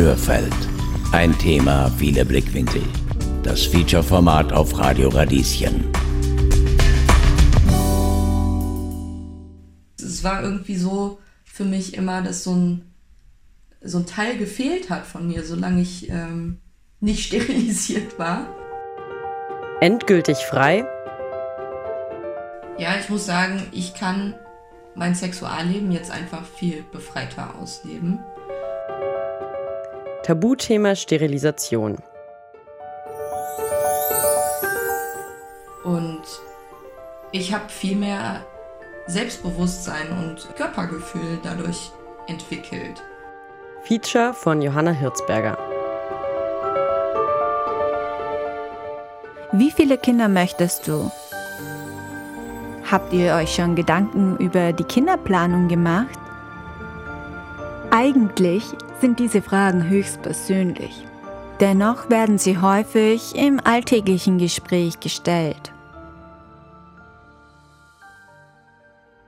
Hörfeld. Ein Thema, viele Blickwinkel. Das Feature-Format auf Radio Radieschen. Es war irgendwie so für mich immer, dass so ein, so ein Teil gefehlt hat von mir, solange ich ähm, nicht sterilisiert war. Endgültig frei? Ja, ich muss sagen, ich kann mein Sexualleben jetzt einfach viel befreiter ausleben. Tabuthema Sterilisation. Und ich habe viel mehr Selbstbewusstsein und Körpergefühl dadurch entwickelt. Feature von Johanna Hirzberger. Wie viele Kinder möchtest du? Habt ihr euch schon Gedanken über die Kinderplanung gemacht? Eigentlich sind diese Fragen höchst persönlich. Dennoch werden sie häufig im alltäglichen Gespräch gestellt.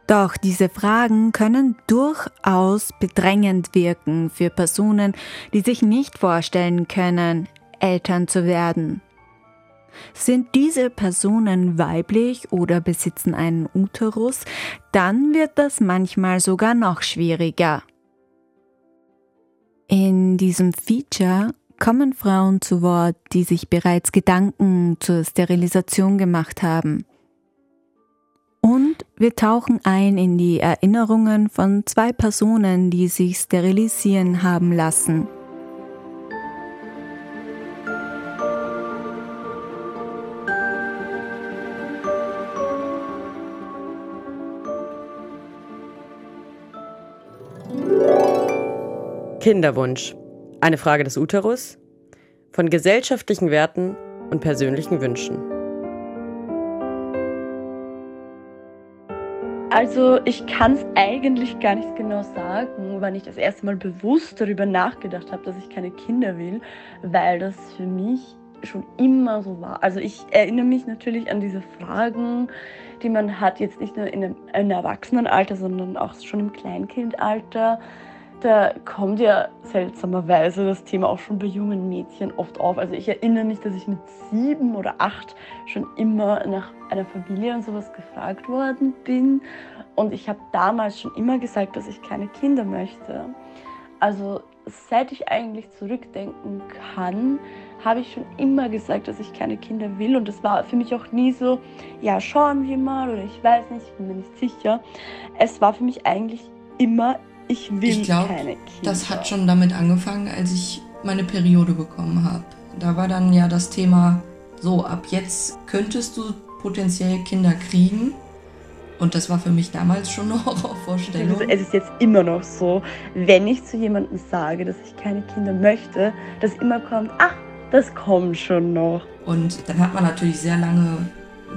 Doch diese Fragen können durchaus bedrängend wirken für Personen, die sich nicht vorstellen können, Eltern zu werden. Sind diese Personen weiblich oder besitzen einen Uterus, dann wird das manchmal sogar noch schwieriger. In diesem Feature kommen Frauen zu Wort, die sich bereits Gedanken zur Sterilisation gemacht haben. Und wir tauchen ein in die Erinnerungen von zwei Personen, die sich sterilisieren haben lassen. Kinderwunsch. Eine Frage des Uterus, von gesellschaftlichen Werten und persönlichen Wünschen. Also ich kann es eigentlich gar nicht genau sagen, wann ich das erste Mal bewusst darüber nachgedacht habe, dass ich keine Kinder will, weil das für mich schon immer so war. Also ich erinnere mich natürlich an diese Fragen, die man hat, jetzt nicht nur in einem, in einem Erwachsenenalter, sondern auch schon im Kleinkindalter da kommt ja seltsamerweise das Thema auch schon bei jungen Mädchen oft auf. Also ich erinnere mich, dass ich mit sieben oder acht schon immer nach einer Familie und sowas gefragt worden bin. Und ich habe damals schon immer gesagt, dass ich keine Kinder möchte. Also seit ich eigentlich zurückdenken kann, habe ich schon immer gesagt, dass ich keine Kinder will. Und das war für mich auch nie so, ja, schauen wir mal oder ich weiß nicht, ich bin mir nicht sicher. Es war für mich eigentlich immer ich will ich glaub, keine Kinder. Das hat schon damit angefangen, als ich meine Periode bekommen habe. Da war dann ja das Thema, so, ab jetzt könntest du potenziell Kinder kriegen. Und das war für mich damals schon eine Horrorvorstellung. Es ist jetzt immer noch so, wenn ich zu jemandem sage, dass ich keine Kinder möchte, dass immer kommt, ach, das kommt schon noch. Und dann hat man natürlich sehr lange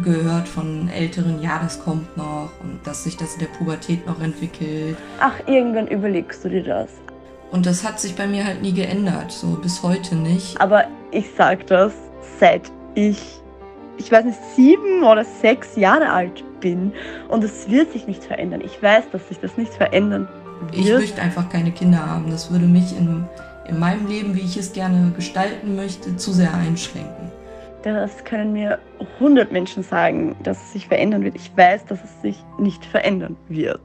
gehört von Älteren, ja, das kommt noch und dass sich das in der Pubertät noch entwickelt. Ach, irgendwann überlegst du dir das. Und das hat sich bei mir halt nie geändert, so bis heute nicht. Aber ich sag das, seit ich, ich weiß nicht, sieben oder sechs Jahre alt bin und es wird sich nicht verändern. Ich weiß, dass sich das nicht verändern wird. Ich möchte einfach keine Kinder haben. Das würde mich in, in meinem Leben, wie ich es gerne gestalten möchte, zu sehr einschränken. Das können mir 100 Menschen sagen, dass es sich verändern wird. Ich weiß, dass es sich nicht verändern wird.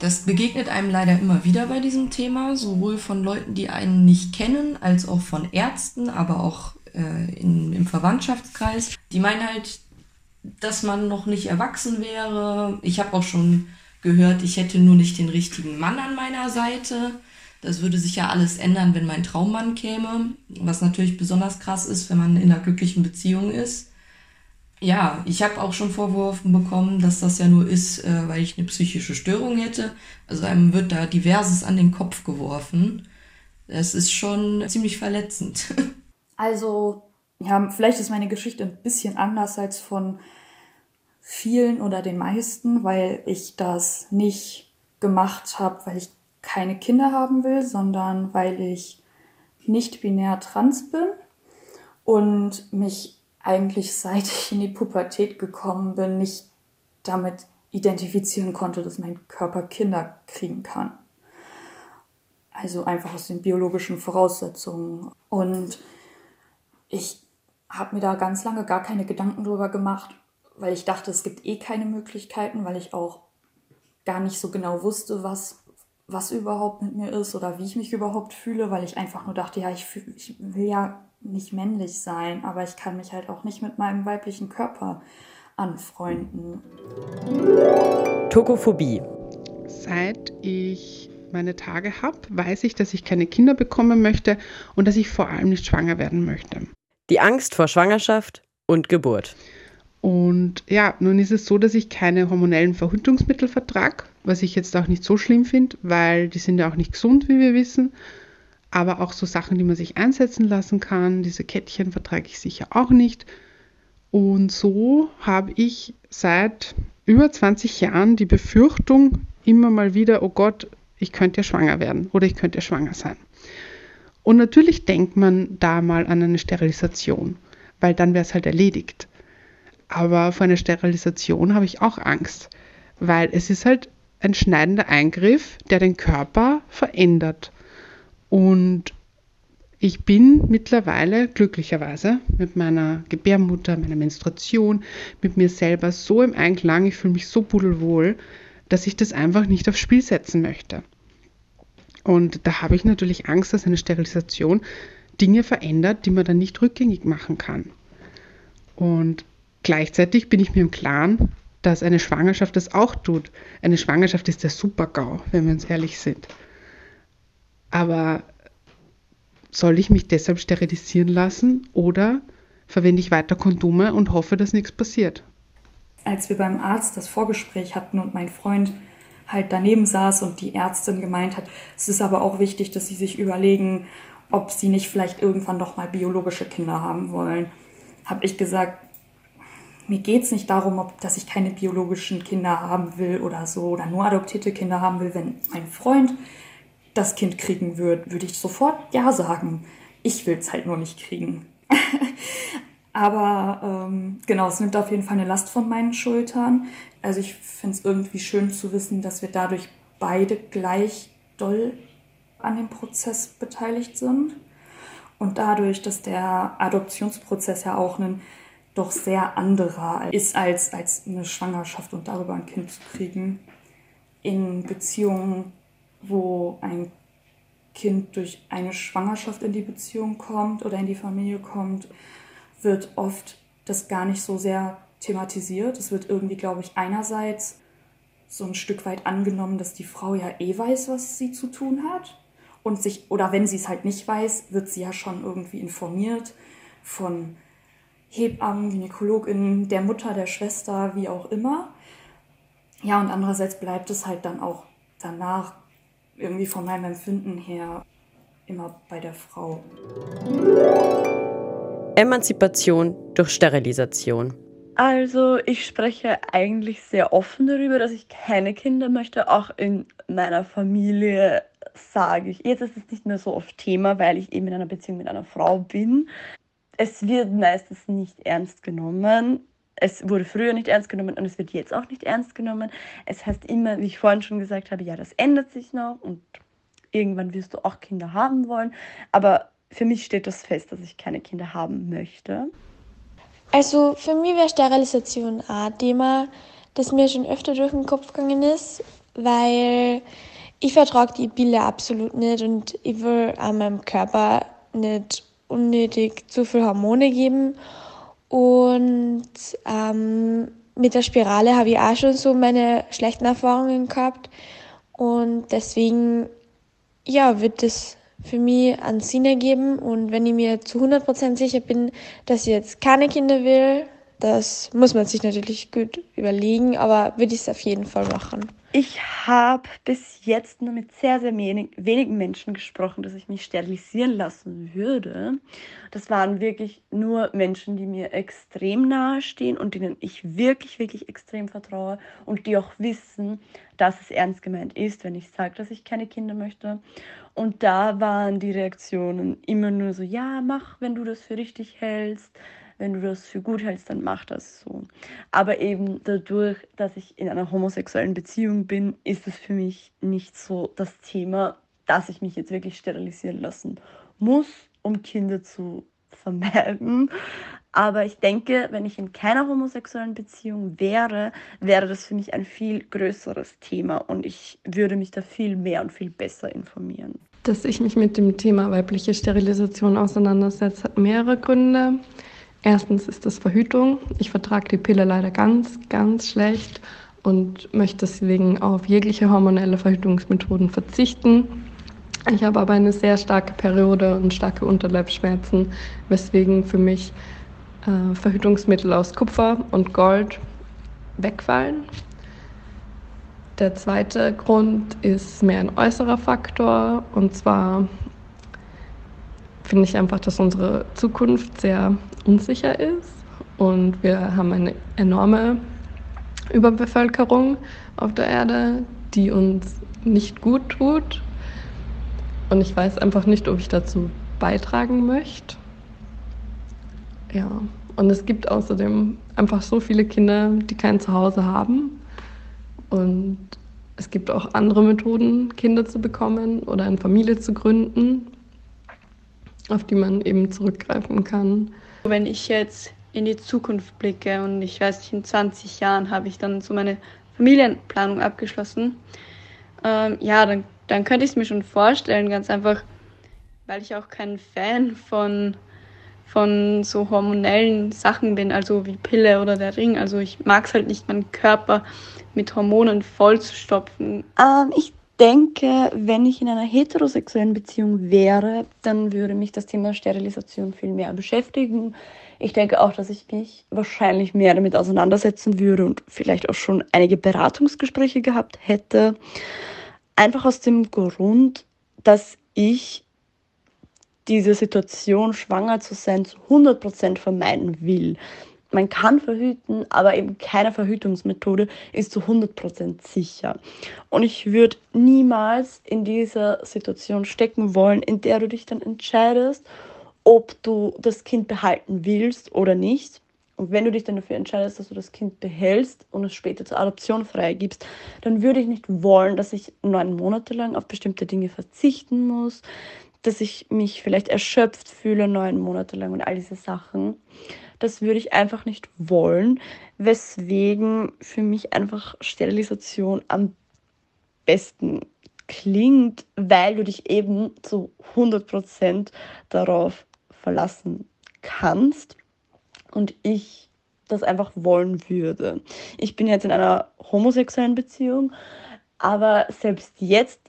Das begegnet einem leider immer wieder bei diesem Thema, sowohl von Leuten, die einen nicht kennen, als auch von Ärzten, aber auch äh, in, im Verwandtschaftskreis. Die meinen halt, dass man noch nicht erwachsen wäre. Ich habe auch schon gehört, ich hätte nur nicht den richtigen Mann an meiner Seite. Das würde sich ja alles ändern, wenn mein Traummann käme, was natürlich besonders krass ist, wenn man in einer glücklichen Beziehung ist. Ja, ich habe auch schon Vorwürfe bekommen, dass das ja nur ist, äh, weil ich eine psychische Störung hätte. Also einem wird da diverses an den Kopf geworfen. Das ist schon ziemlich verletzend. Also, ja, vielleicht ist meine Geschichte ein bisschen anders als von vielen oder den meisten, weil ich das nicht gemacht habe, weil ich keine Kinder haben will, sondern weil ich nicht binär trans bin und mich eigentlich seit ich in die Pubertät gekommen bin, nicht damit identifizieren konnte, dass mein Körper Kinder kriegen kann. Also einfach aus den biologischen Voraussetzungen. Und ich habe mir da ganz lange gar keine Gedanken drüber gemacht, weil ich dachte, es gibt eh keine Möglichkeiten, weil ich auch gar nicht so genau wusste, was, was überhaupt mit mir ist oder wie ich mich überhaupt fühle, weil ich einfach nur dachte, ja, ich, fühl, ich will ja nicht männlich sein, aber ich kann mich halt auch nicht mit meinem weiblichen Körper anfreunden. Tokophobie. Seit ich meine Tage habe, weiß ich, dass ich keine Kinder bekommen möchte und dass ich vor allem nicht schwanger werden möchte. Die Angst vor Schwangerschaft und Geburt. Und ja, nun ist es so, dass ich keine hormonellen Verhütungsmittel vertrage, was ich jetzt auch nicht so schlimm finde, weil die sind ja auch nicht gesund, wie wir wissen. Aber auch so Sachen, die man sich einsetzen lassen kann, diese Kettchen vertrage ich sicher auch nicht. Und so habe ich seit über 20 Jahren die Befürchtung immer mal wieder, oh Gott, ich könnte ja schwanger werden oder ich könnte ja schwanger sein. Und natürlich denkt man da mal an eine Sterilisation, weil dann wäre es halt erledigt. Aber vor einer Sterilisation habe ich auch Angst, weil es ist halt ein schneidender Eingriff, der den Körper verändert. Und ich bin mittlerweile glücklicherweise mit meiner Gebärmutter, meiner Menstruation, mit mir selber so im Einklang, ich fühle mich so pudelwohl, dass ich das einfach nicht aufs Spiel setzen möchte. Und da habe ich natürlich Angst, dass eine Sterilisation Dinge verändert, die man dann nicht rückgängig machen kann. Und Gleichzeitig bin ich mir im Klaren, dass eine Schwangerschaft das auch tut. Eine Schwangerschaft ist der Super-GAU, wenn wir uns ehrlich sind. Aber soll ich mich deshalb sterilisieren lassen oder verwende ich weiter Kondome und hoffe, dass nichts passiert? Als wir beim Arzt das Vorgespräch hatten und mein Freund halt daneben saß und die Ärztin gemeint hat, es ist aber auch wichtig, dass sie sich überlegen, ob sie nicht vielleicht irgendwann doch mal biologische Kinder haben wollen, habe ich gesagt, mir geht es nicht darum, ob, dass ich keine biologischen Kinder haben will oder so oder nur adoptierte Kinder haben will. Wenn mein Freund das Kind kriegen würde, würde ich sofort ja sagen. Ich will es halt nur nicht kriegen. Aber ähm, genau, es nimmt auf jeden Fall eine Last von meinen Schultern. Also ich finde es irgendwie schön zu wissen, dass wir dadurch beide gleich doll an dem Prozess beteiligt sind. Und dadurch, dass der Adoptionsprozess ja auch einen doch sehr anderer ist als, als eine Schwangerschaft und darüber ein Kind zu kriegen. In Beziehungen, wo ein Kind durch eine Schwangerschaft in die Beziehung kommt oder in die Familie kommt, wird oft das gar nicht so sehr thematisiert. Es wird irgendwie, glaube ich, einerseits so ein Stück weit angenommen, dass die Frau ja eh weiß, was sie zu tun hat. Und sich, oder wenn sie es halt nicht weiß, wird sie ja schon irgendwie informiert von Hebammen, GynäkologInnen, der Mutter, der Schwester, wie auch immer. Ja, und andererseits bleibt es halt dann auch danach irgendwie von meinem Empfinden her immer bei der Frau. Emanzipation durch Sterilisation. Also ich spreche eigentlich sehr offen darüber, dass ich keine Kinder möchte. Auch in meiner Familie sage ich, jetzt ist es nicht mehr so oft Thema, weil ich eben in einer Beziehung mit einer Frau bin es wird meistens nicht ernst genommen. Es wurde früher nicht ernst genommen und es wird jetzt auch nicht ernst genommen. Es heißt immer, wie ich vorhin schon gesagt habe, ja, das ändert sich noch und irgendwann wirst du auch Kinder haben wollen. Aber für mich steht das fest, dass ich keine Kinder haben möchte. Also für mich wäre Sterilisation ein Thema, das mir schon öfter durch den Kopf gegangen ist, weil ich vertrage die Pille absolut nicht und ich will an meinem Körper nicht unnötig zu viel Hormone geben. Und ähm, mit der Spirale habe ich auch schon so meine schlechten Erfahrungen gehabt. Und deswegen, ja, wird es für mich einen Sinn ergeben. Und wenn ich mir zu 100% sicher bin, dass ich jetzt keine Kinder will, das muss man sich natürlich gut überlegen, aber würde ich es auf jeden Fall machen. Ich habe bis jetzt nur mit sehr, sehr wenig, wenigen Menschen gesprochen, dass ich mich sterilisieren lassen würde. Das waren wirklich nur Menschen, die mir extrem nahe stehen und denen ich wirklich, wirklich extrem vertraue und die auch wissen, dass es ernst gemeint ist, wenn ich sage, dass ich keine Kinder möchte. Und da waren die Reaktionen immer nur so, ja, mach, wenn du das für richtig hältst wenn du das für gut hältst, dann mach das so. Aber eben dadurch, dass ich in einer homosexuellen Beziehung bin, ist es für mich nicht so das Thema, dass ich mich jetzt wirklich sterilisieren lassen muss, um Kinder zu vermeiden. Aber ich denke, wenn ich in keiner homosexuellen Beziehung wäre, wäre das für mich ein viel größeres Thema und ich würde mich da viel mehr und viel besser informieren. Dass ich mich mit dem Thema weibliche Sterilisation auseinandersetze, hat mehrere Gründe. Erstens ist das Verhütung. Ich vertrage die Pille leider ganz, ganz schlecht und möchte deswegen auf jegliche hormonelle Verhütungsmethoden verzichten. Ich habe aber eine sehr starke Periode und starke Unterleibsschmerzen, weswegen für mich äh, Verhütungsmittel aus Kupfer und Gold wegfallen. Der zweite Grund ist mehr ein äußerer Faktor und zwar finde ich einfach, dass unsere Zukunft sehr unsicher ist und wir haben eine enorme Überbevölkerung auf der Erde, die uns nicht gut tut und ich weiß einfach nicht, ob ich dazu beitragen möchte. Ja, und es gibt außerdem einfach so viele Kinder, die kein Zuhause haben. Und es gibt auch andere Methoden, Kinder zu bekommen oder eine Familie zu gründen, auf die man eben zurückgreifen kann. Wenn ich jetzt in die Zukunft blicke und ich weiß nicht, in 20 Jahren habe ich dann so meine Familienplanung abgeschlossen, ähm, ja, dann dann könnte ich es mir schon vorstellen, ganz einfach, weil ich auch kein Fan von, von so hormonellen Sachen bin, also wie Pille oder der Ring. Also ich mag es halt nicht, meinen Körper mit Hormonen vollzustopfen. Ähm, ich denke, wenn ich in einer heterosexuellen Beziehung wäre, dann würde mich das Thema Sterilisation viel mehr beschäftigen. Ich denke auch, dass ich mich wahrscheinlich mehr damit auseinandersetzen würde und vielleicht auch schon einige Beratungsgespräche gehabt hätte. Einfach aus dem Grund, dass ich diese Situation, schwanger zu sein, zu 100% vermeiden will. Man kann verhüten, aber eben keine Verhütungsmethode ist zu 100% sicher. Und ich würde niemals in dieser Situation stecken wollen, in der du dich dann entscheidest, ob du das Kind behalten willst oder nicht. Und wenn du dich dann dafür entscheidest, dass du das Kind behältst und es später zur Adoption freigibst, dann würde ich nicht wollen, dass ich neun Monate lang auf bestimmte Dinge verzichten muss, dass ich mich vielleicht erschöpft fühle neun Monate lang und all diese Sachen. Das würde ich einfach nicht wollen, weswegen für mich einfach Sterilisation am besten klingt, weil du dich eben zu 100% darauf verlassen kannst und ich das einfach wollen würde. Ich bin jetzt in einer homosexuellen Beziehung, aber selbst jetzt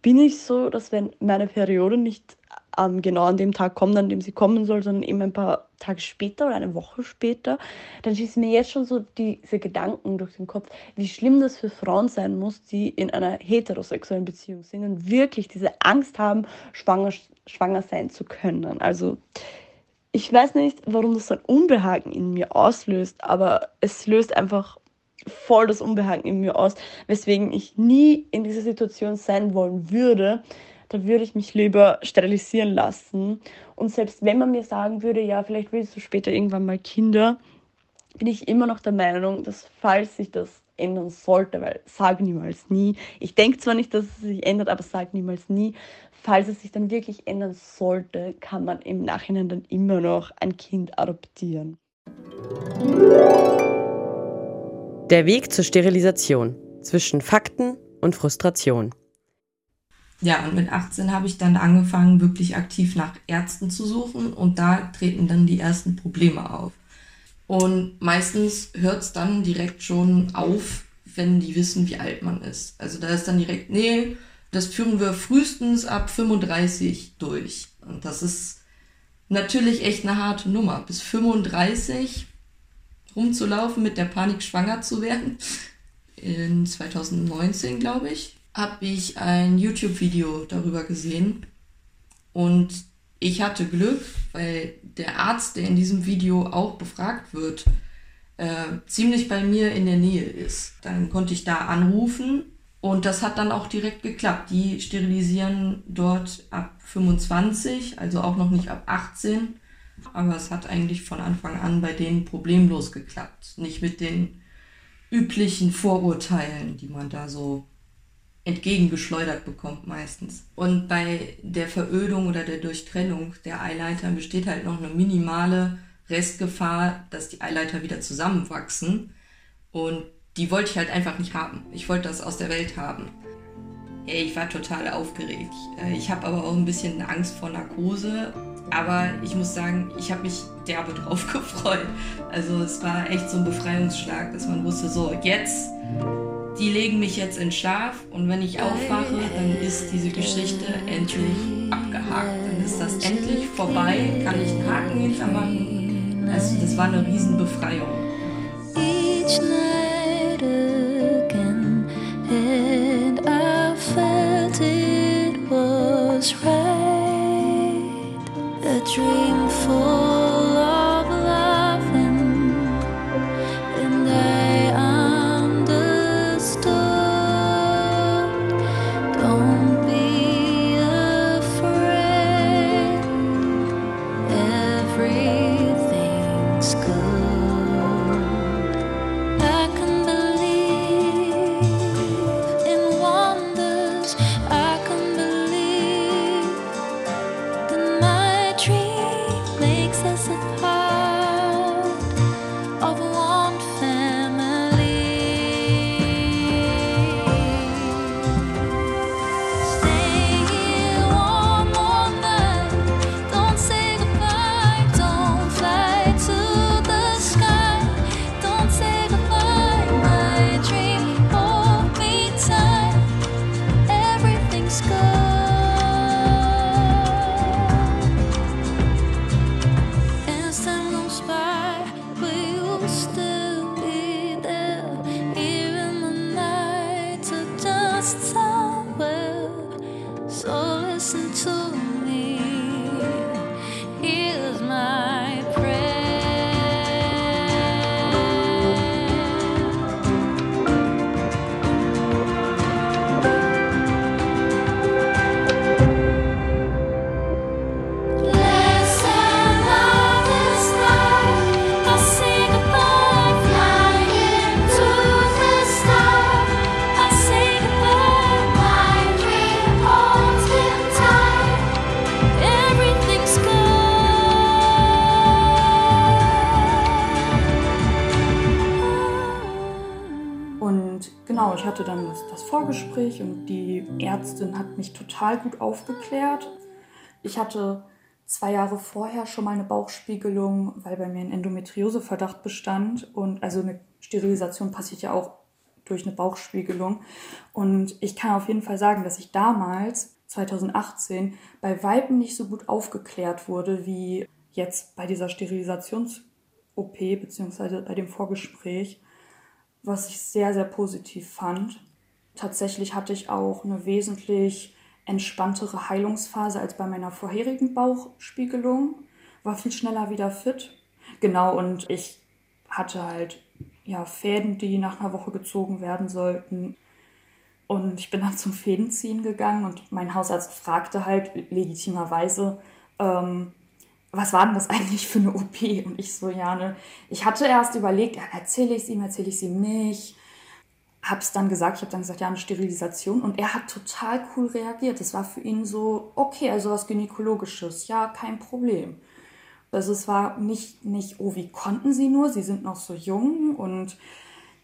bin ich so, dass wenn meine Periode nicht ähm, genau an dem Tag kommt, an dem sie kommen soll, sondern eben ein paar Tage später oder eine Woche später, dann schießen mir jetzt schon so diese Gedanken durch den Kopf, wie schlimm das für Frauen sein muss, die in einer heterosexuellen Beziehung sind und wirklich diese Angst haben, schwanger, schwanger sein zu können. Also ich weiß nicht, warum das so ein Unbehagen in mir auslöst, aber es löst einfach voll das Unbehagen in mir aus, weswegen ich nie in dieser Situation sein wollen würde. Da würde ich mich lieber sterilisieren lassen. Und selbst wenn man mir sagen würde, ja, vielleicht willst du später irgendwann mal Kinder, bin ich immer noch der Meinung, dass falls sich das ändern sollte, weil sag niemals nie. Ich denke zwar nicht, dass es sich ändert, aber sag niemals nie. Falls es sich dann wirklich ändern sollte, kann man im Nachhinein dann immer noch ein Kind adoptieren. Der Weg zur Sterilisation zwischen Fakten und Frustration. Ja, und mit 18 habe ich dann angefangen, wirklich aktiv nach Ärzten zu suchen und da treten dann die ersten Probleme auf. Und meistens hört es dann direkt schon auf, wenn die wissen, wie alt man ist. Also da ist dann direkt, nee, das führen wir frühestens ab 35 durch. Und das ist natürlich echt eine harte Nummer. Bis 35 rumzulaufen, mit der Panik schwanger zu werden. In 2019, glaube ich, habe ich ein YouTube-Video darüber gesehen. Und ich hatte Glück, weil der Arzt, der in diesem Video auch befragt wird, äh, ziemlich bei mir in der Nähe ist. Dann konnte ich da anrufen und das hat dann auch direkt geklappt. Die sterilisieren dort ab 25, also auch noch nicht ab 18. Aber es hat eigentlich von Anfang an bei denen problemlos geklappt. Nicht mit den üblichen Vorurteilen, die man da so entgegengeschleudert bekommt meistens. Und bei der Verödung oder der Durchtrennung der Eileiter besteht halt noch eine minimale Restgefahr, dass die Eileiter wieder zusammenwachsen. Und die wollte ich halt einfach nicht haben. Ich wollte das aus der Welt haben. Ey, ich war total aufgeregt. Äh, ich habe aber auch ein bisschen Angst vor Narkose. Aber ich muss sagen, ich habe mich derbe drauf gefreut. Also es war echt so ein Befreiungsschlag, dass man wusste, so jetzt die legen mich jetzt in Schlaf und wenn ich aufwache, dann ist diese Geschichte endlich abgehakt. Dann ist das endlich vorbei, kann ich einen Haken hintermachen. Also das war eine Riesenbefreiung. Each night again, and I felt it was right. A dream for total gut aufgeklärt. Ich hatte zwei Jahre vorher schon mal eine Bauchspiegelung, weil bei mir ein Endometrioseverdacht bestand. Und also eine Sterilisation passiert ja auch durch eine Bauchspiegelung. Und ich kann auf jeden Fall sagen, dass ich damals, 2018, bei Weiben nicht so gut aufgeklärt wurde wie jetzt bei dieser Sterilisations-OP beziehungsweise bei dem Vorgespräch, was ich sehr, sehr positiv fand. Tatsächlich hatte ich auch eine wesentlich entspanntere Heilungsphase als bei meiner vorherigen Bauchspiegelung, war viel schneller wieder fit. Genau, und ich hatte halt ja, Fäden, die nach einer Woche gezogen werden sollten. Und ich bin dann zum Fädenziehen gegangen und mein Hausarzt fragte halt legitimerweise, ähm, was war denn das eigentlich für eine OP? Und ich so, ja, ne, ich hatte erst überlegt, erzähle ich es ihm, erzähle ich es ihm nicht habe es dann gesagt, ich habe dann gesagt, ja, eine Sterilisation. Und er hat total cool reagiert. Es war für ihn so, okay, also was Gynäkologisches, ja, kein Problem. Also es war nicht, nicht, oh, wie konnten Sie nur? Sie sind noch so jung. Und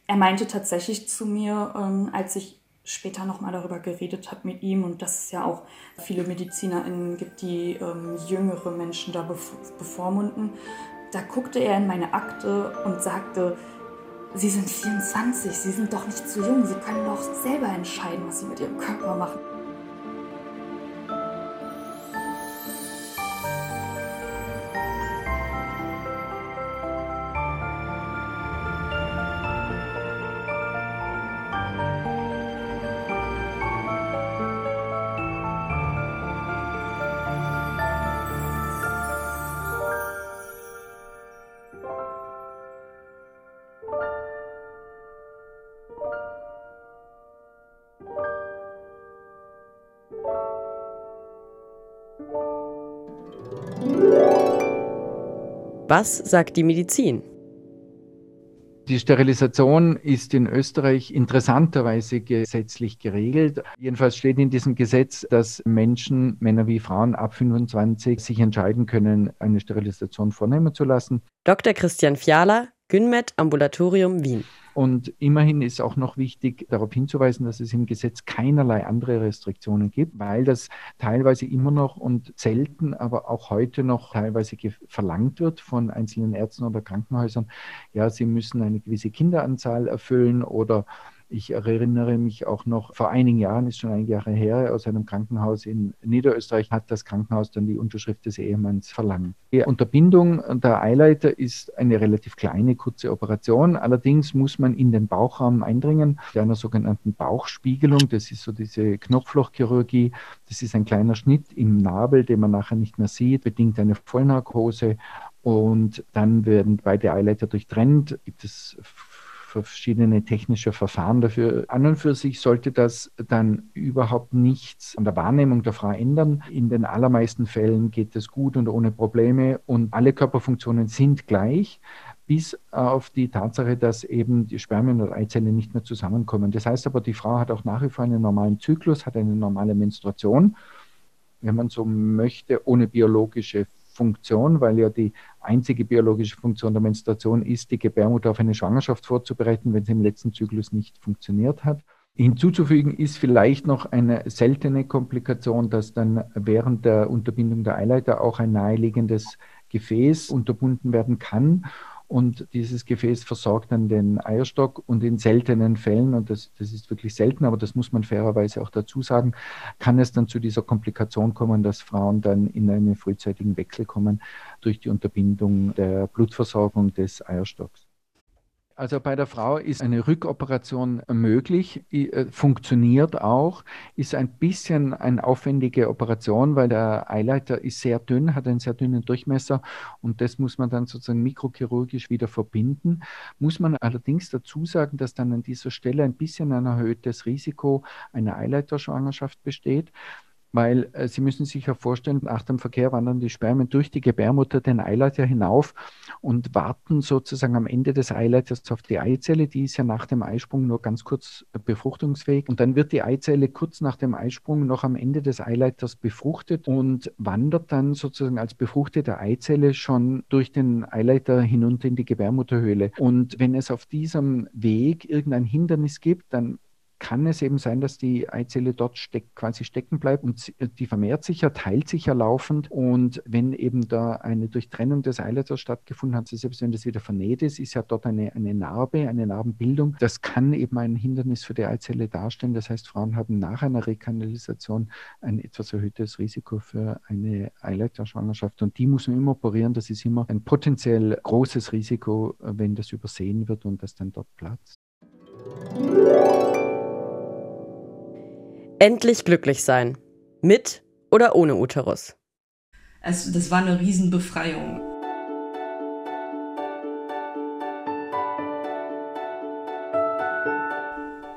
er meinte tatsächlich zu mir, ähm, als ich später nochmal darüber geredet habe mit ihm und dass es ja auch viele MedizinerInnen gibt, die ähm, jüngere Menschen da bevormunden, da guckte er in meine Akte und sagte, Sie sind 24, Sie sind doch nicht zu jung, Sie können doch selber entscheiden, was Sie mit Ihrem Körper machen. Was sagt die Medizin? Die Sterilisation ist in Österreich interessanterweise gesetzlich geregelt. Jedenfalls steht in diesem Gesetz, dass Menschen, Männer wie Frauen ab 25, sich entscheiden können, eine Sterilisation vornehmen zu lassen. Dr. Christian Fiala, Günmet Ambulatorium Wien. Und immerhin ist auch noch wichtig, darauf hinzuweisen, dass es im Gesetz keinerlei andere Restriktionen gibt, weil das teilweise immer noch und selten, aber auch heute noch teilweise verlangt wird von einzelnen Ärzten oder Krankenhäusern. Ja, sie müssen eine gewisse Kinderanzahl erfüllen oder ich erinnere mich auch noch, vor einigen Jahren, ist schon einige Jahre her, aus einem Krankenhaus in Niederösterreich hat das Krankenhaus dann die Unterschrift des Ehemanns verlangt. Die Unterbindung der Eileiter ist eine relativ kleine, kurze Operation. Allerdings muss man in den Bauchraum eindringen, mit einer sogenannten Bauchspiegelung. Das ist so diese Knopflochchirurgie. Das ist ein kleiner Schnitt im Nabel, den man nachher nicht mehr sieht, bedingt eine Vollnarkose. Und dann werden beide Eileiter durchtrennt. Gibt es verschiedene technische Verfahren dafür. An und für sich sollte das dann überhaupt nichts an der Wahrnehmung der Frau ändern. In den allermeisten Fällen geht es gut und ohne Probleme und alle Körperfunktionen sind gleich bis auf die Tatsache, dass eben die Spermien und Eizellen nicht mehr zusammenkommen. Das heißt aber, die Frau hat auch nach wie vor einen normalen Zyklus, hat eine normale Menstruation, wenn man so möchte, ohne biologische Funktion, weil ja die einzige biologische Funktion der Menstruation ist, die Gebärmutter auf eine Schwangerschaft vorzubereiten, wenn sie im letzten Zyklus nicht funktioniert hat. Hinzuzufügen ist vielleicht noch eine seltene Komplikation, dass dann während der Unterbindung der Eileiter auch ein naheliegendes Gefäß unterbunden werden kann und dieses Gefäß versorgt dann den Eierstock und in seltenen Fällen, und das, das ist wirklich selten, aber das muss man fairerweise auch dazu sagen, kann es dann zu dieser Komplikation kommen, dass Frauen dann in einen frühzeitigen Wechsel kommen durch die Unterbindung der Blutversorgung des Eierstocks. Also bei der Frau ist eine Rückoperation möglich, äh, funktioniert auch, ist ein bisschen eine aufwendige Operation, weil der Eileiter ist sehr dünn, hat einen sehr dünnen Durchmesser und das muss man dann sozusagen mikrochirurgisch wieder verbinden. Muss man allerdings dazu sagen, dass dann an dieser Stelle ein bisschen ein erhöhtes Risiko einer Eileiterschwangerschaft besteht weil äh, Sie müssen sich ja vorstellen, nach dem Verkehr wandern die Spermien durch die Gebärmutter den Eileiter hinauf und warten sozusagen am Ende des Eileiters auf die Eizelle. Die ist ja nach dem Eisprung nur ganz kurz äh, befruchtungsfähig und dann wird die Eizelle kurz nach dem Eisprung noch am Ende des Eileiters befruchtet und wandert dann sozusagen als befruchtete Eizelle schon durch den Eileiter hinunter in die Gebärmutterhöhle. Und wenn es auf diesem Weg irgendein Hindernis gibt, dann kann es eben sein, dass die Eizelle dort steck, quasi stecken bleibt und die vermehrt sich ja, teilt sich ja laufend. Und wenn eben da eine Durchtrennung des Eileiters stattgefunden hat, selbst wenn das wieder vernäht ist, ist ja dort eine, eine Narbe, eine Narbenbildung. Das kann eben ein Hindernis für die Eizelle darstellen. Das heißt, Frauen haben nach einer Rekanalisation ein etwas erhöhtes Risiko für eine Eileiterschwangerschaft. Und die muss man immer operieren. Das ist immer ein potenziell großes Risiko, wenn das übersehen wird und das dann dort platzt. Endlich glücklich sein. Mit oder ohne Uterus? Also, das war eine Riesenbefreiung.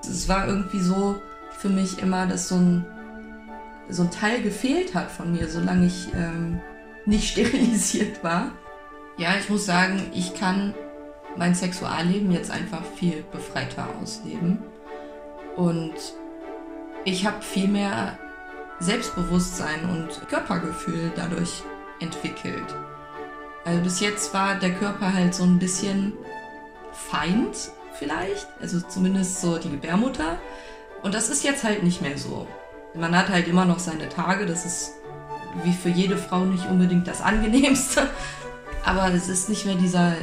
Es war irgendwie so für mich immer, dass so ein, so ein Teil gefehlt hat von mir, solange ich ähm, nicht sterilisiert war. Ja, ich muss sagen, ich kann mein Sexualleben jetzt einfach viel befreiter ausleben. Und ich habe viel mehr Selbstbewusstsein und Körpergefühl dadurch entwickelt. Also bis jetzt war der Körper halt so ein bisschen Feind vielleicht, also zumindest so die Gebärmutter. Und das ist jetzt halt nicht mehr so. Man hat halt immer noch seine Tage, das ist wie für jede Frau nicht unbedingt das angenehmste. Aber es ist nicht mehr dieser,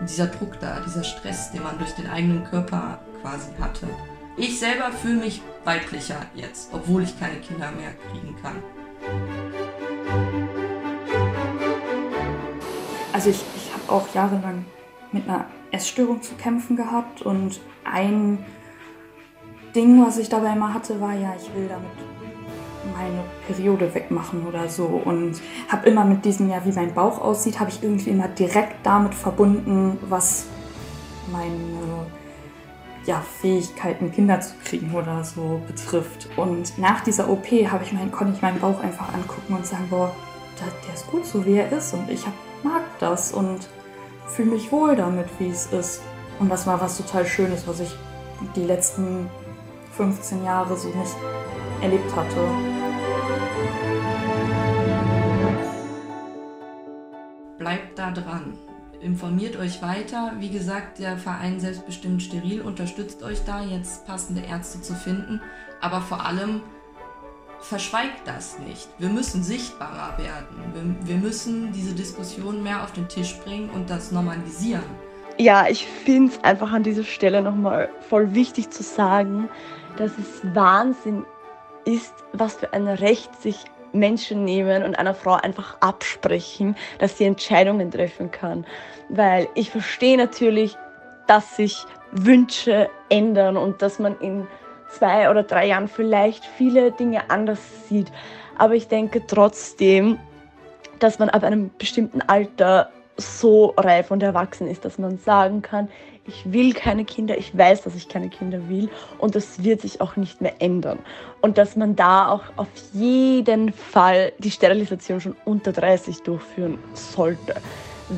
dieser Druck da, dieser Stress, den man durch den eigenen Körper quasi hatte. Ich selber fühle mich weiblicher jetzt, obwohl ich keine Kinder mehr kriegen kann. Also ich, ich habe auch jahrelang mit einer Essstörung zu kämpfen gehabt und ein Ding, was ich dabei immer hatte, war ja, ich will damit meine Periode wegmachen oder so und habe immer mit diesem, ja, wie mein Bauch aussieht, habe ich irgendwie immer direkt damit verbunden, was meine ja, Fähigkeiten, Kinder zu kriegen oder so betrifft. Und nach dieser OP ich mein, konnte ich meinen Bauch einfach angucken und sagen, boah, der, der ist gut so, wie er ist und ich hab, mag das und fühle mich wohl damit, wie es ist. Und das war was total Schönes, was ich die letzten 15 Jahre so nicht erlebt hatte. Bleibt da dran. Informiert euch weiter. Wie gesagt, der Verein Selbstbestimmt Steril unterstützt euch da, jetzt passende Ärzte zu finden. Aber vor allem verschweigt das nicht. Wir müssen sichtbarer werden. Wir, wir müssen diese Diskussion mehr auf den Tisch bringen und das normalisieren ja, ich finde es einfach an dieser Stelle nochmal voll wichtig zu sagen, dass es Wahnsinn ist, was für ein Recht sich Menschen nehmen und einer Frau einfach absprechen, dass sie Entscheidungen treffen kann. Weil ich verstehe natürlich, dass sich Wünsche ändern und dass man in zwei oder drei Jahren vielleicht viele Dinge anders sieht. Aber ich denke trotzdem, dass man ab einem bestimmten Alter so reif und erwachsen ist, dass man sagen kann, ich will keine Kinder, ich weiß, dass ich keine Kinder will und das wird sich auch nicht mehr ändern. Und dass man da auch auf jeden Fall die Sterilisation schon unter 30 durchführen sollte.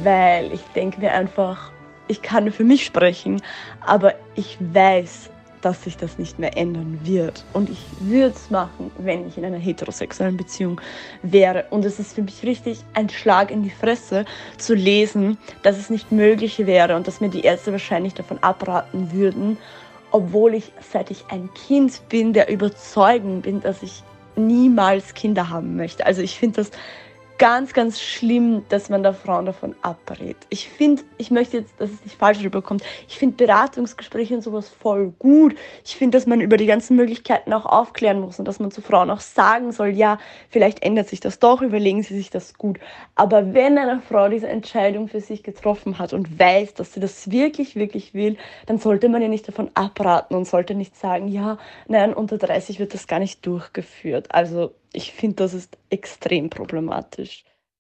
Weil ich denke mir einfach, ich kann für mich sprechen, aber ich weiß, dass sich das nicht mehr ändern wird. Und ich würde es machen, wenn ich in einer heterosexuellen Beziehung wäre. Und es ist für mich richtig ein Schlag in die Fresse zu lesen, dass es nicht möglich wäre und dass mir die Ärzte wahrscheinlich davon abraten würden, obwohl ich, seit ich ein Kind bin, der Überzeugung bin, dass ich niemals Kinder haben möchte. Also ich finde das ganz, ganz schlimm, dass man da Frauen davon abrät. Ich finde, ich möchte jetzt, dass es nicht falsch rüberkommt, ich finde Beratungsgespräche und sowas voll gut. Ich finde, dass man über die ganzen Möglichkeiten auch aufklären muss und dass man zu Frauen auch sagen soll, ja, vielleicht ändert sich das doch, überlegen Sie sich das gut. Aber wenn eine Frau diese Entscheidung für sich getroffen hat und weiß, dass sie das wirklich, wirklich will, dann sollte man ihr nicht davon abraten und sollte nicht sagen, ja, nein, unter 30 wird das gar nicht durchgeführt. Also ich finde, das ist extrem problematisch.